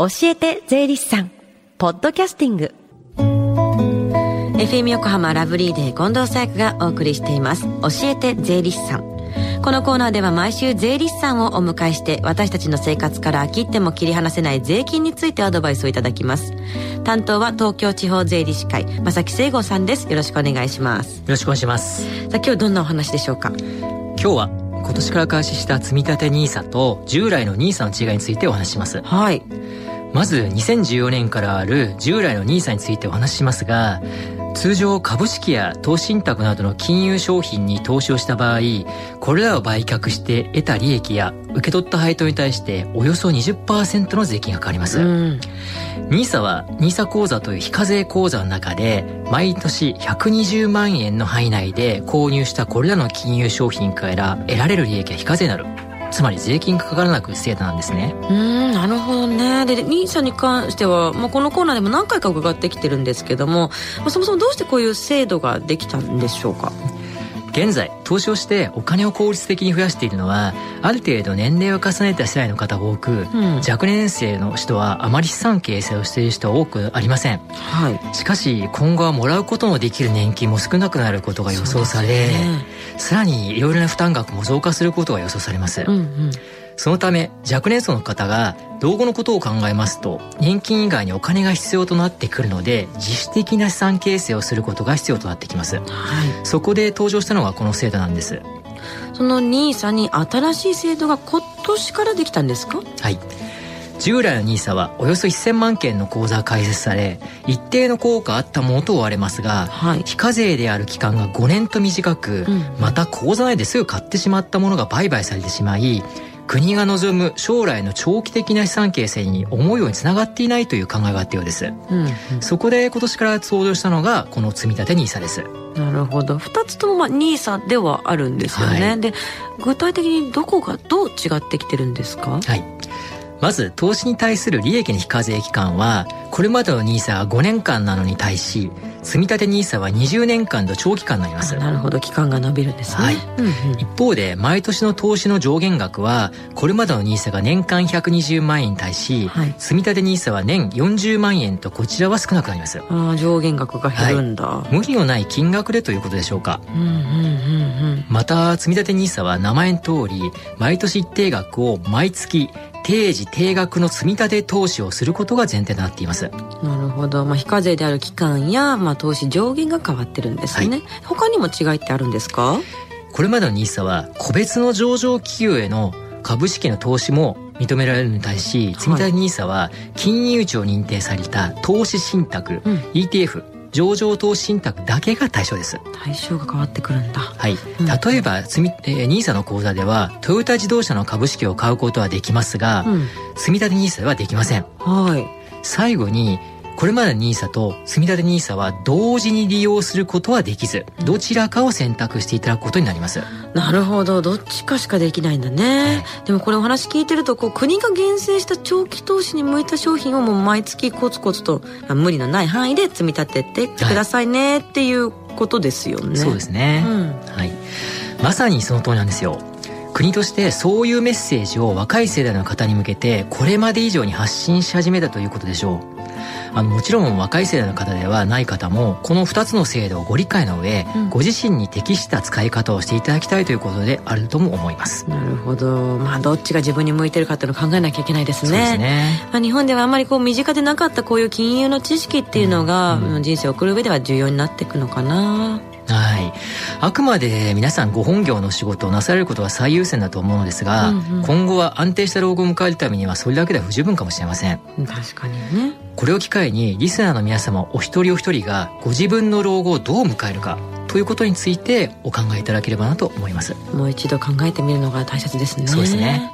教えて税理士さん。ポッドキャスティング。FM 横浜ラブリーデー近藤沙耶香がお送りしています。教えて税理士さん。このコーナーでは毎週税理士さんをお迎えして私たちの生活から切っても切り離せない税金についてアドバイスをいただきます。担当は東京地方税理士会正木聖吾さんです。よろしくお願いします。よろしくお願いします。さあ今日どんなお話でしょうか？今日は今年から開始した積立 NISA と従来の NISA の違いについてお話しします。はいまず2014年からある従来の NISA についてお話ししますが通常株式や投資信託などの金融商品に投資をした場合これらを売却して得た利益や受け取った配当に対しておよそ20%の税金がかかります、うん、NISA は NISA 口座という非課税口座の中で毎年120万円の範囲内で購入したこれらの金融商品から得られる利益は非課税になるつまり税金がかからなく制度なんですね。うんなるほどね。で NISA に関しては、まあ、このコーナーでも何回か伺ってきてるんですけども、まあ、そもそもどうしてこういう制度ができたんでしょうか？現在投資をしてお金を効率的に増やしているのはある程度年齢を重ねた世代の方が多く、うん、若年生の人はあまり資産形成をしている人は多くありません、はい、しかし今後はもらうことのできる年金も少なくなることが予想され、ね、さらにいろいろな負担額も増加することが予想されます、うんうんそのため若年層の方が老後のことを考えますと年金以外にお金が必要となってくるので自主的な資産形成をすることが必要となってきます、はい、そこで登場したのがこの制度なんです。その NISA に新しい制度が今年からできたんですか？はい。従来の NISA はおよそ1000万件の口座が開設され一定の効果あったものと追われますが、はい、非課税である期間が5年と短く、うん、また口座内ですぐ買ってしまったものが売買されてしまい国が望む将来の長期的な資産形成に思うようにつながっていないという考えがあったようです、うんうん、そこで今年から登場したのがこの積立 NISA です。なるほど。2つともまあ NISA ではあるんですよね、はい、で具体的にどこがどう違ってきてるんですか？はいまず投資に対する利益の非課税期間はこれまでの NISA は5年間なのに対し積立 NISA は20年間と長期間になります。なるほど。期間が伸びるんですね、はい。うんうん、一方で毎年の投資の上限額はこれまでの NISA が年間120万円に対し、はい、積立 NISA は年40万円とこちらは少なくなります。あ上限額が減るんだ、はい、無理のない金額でということでしょうか、うんうんうんうん、また積立 NISA は名前の通り毎年一定額を毎月定時定額の積み立て投資をすることが前提となっています。なるほど、まあ、非課税である期間や、まあ、投資上限が変わってるんですね、はい、他にも違いってあるんですか？これまでの NISA は個別の上場企業への株式の投資も認められるのに対し積立 NISA は金融庁認定された投資信託、うん、ETF 上場投資信託だけが対象です。対象が変わってくるんだ。はい、うん、例えば積み、えー、NISA の口座ではトヨタ自動車の株式を買うことはできますが、うん、積立 NISA ではできません。はい。最後にこれまでの NISA と積立 NISA は同時に利用することはできず、どちらかを選択していただくことになります。なるほど、どっちかしかできないんだね。でもこれお話聞いてると、こう国が厳選した長期投資に向いた商品をもう毎月コツコツと、まあ、無理のない範囲で積み立ててくださいねっていうことですよね。はい、そうですね。うん、はい。まさにその通りなんですよ。国としてそういうメッセージを若い世代の方に向けてこれまで以上に発信し始めたということでしょう。あのもちろん若い世代の方ではない方もこの2つの制度をご理解の上、うん、ご自身に適した使い方をしていただきたいということであるとも思います。なるほど。まあどっちが自分に向いてるかっていうのを考えなきゃいけないですね。そうですね、まあ、日本ではあんまりこう身近でなかったこういう金融の知識っていうのが、うん、人生を送る上では重要になっていくのかなはい。あくまで皆さんご本業の仕事をなされることが最優先だと思うのですが、うんうん、今後は安定した老後を迎えるためにはそれだけでは不十分かもしれません。確かにね。これを機会にリスナーの皆様お一人お一人がご自分の老後をどう迎えるかということについてお考えいただければなと思います。もう一度考えてみるのが大切ですね。そうですね。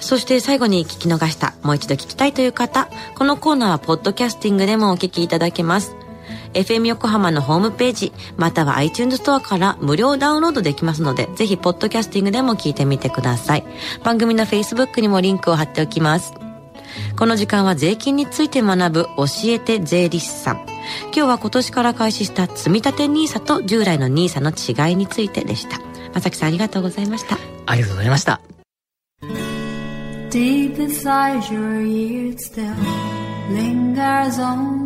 そして最後に聞き逃した、もう一度聞きたいという方、このコーナーはポッドキャスティングでもお聞きいただけます。FM 横浜のホームページ、または iTunes ストアから無料ダウンロードできますので、ぜひ、ポッドキャスティングでも聞いてみてください。番組の Facebook にもリンクを貼っておきます。この時間は税金について学ぶ教えて税理士さん。今日は今年から開始した積立 NISA と従来の NISA の違いについてでした。まさきさんありがとうございました。ありがとうございました。Deep inside your ears still lingers on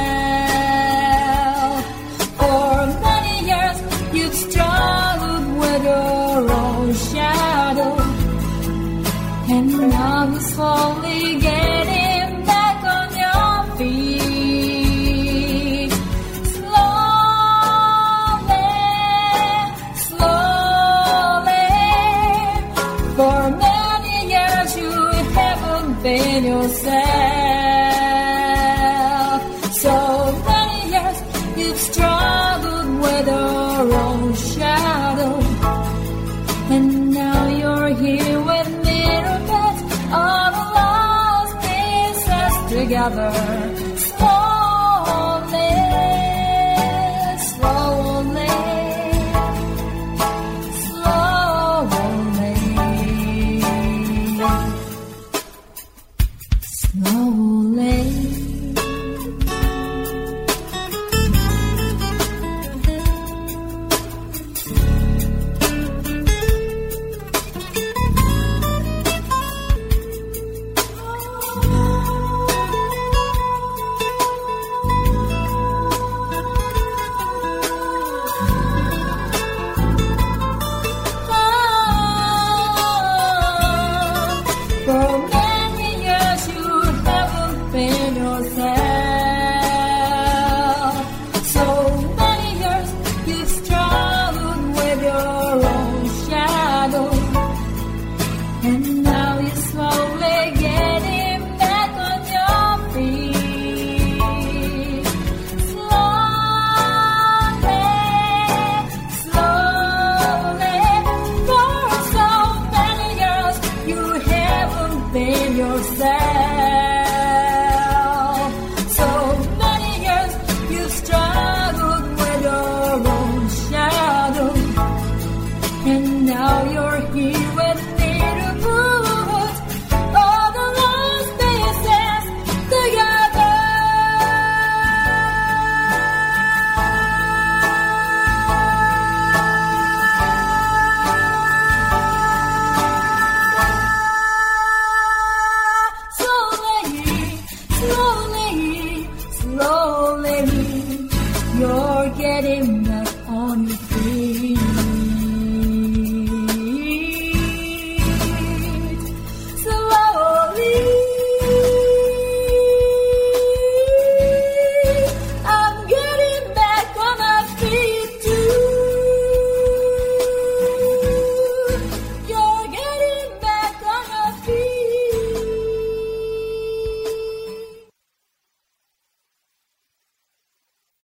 You've struggled with our own shadow. And now you're here with me put all the lost pieces together. within yourself.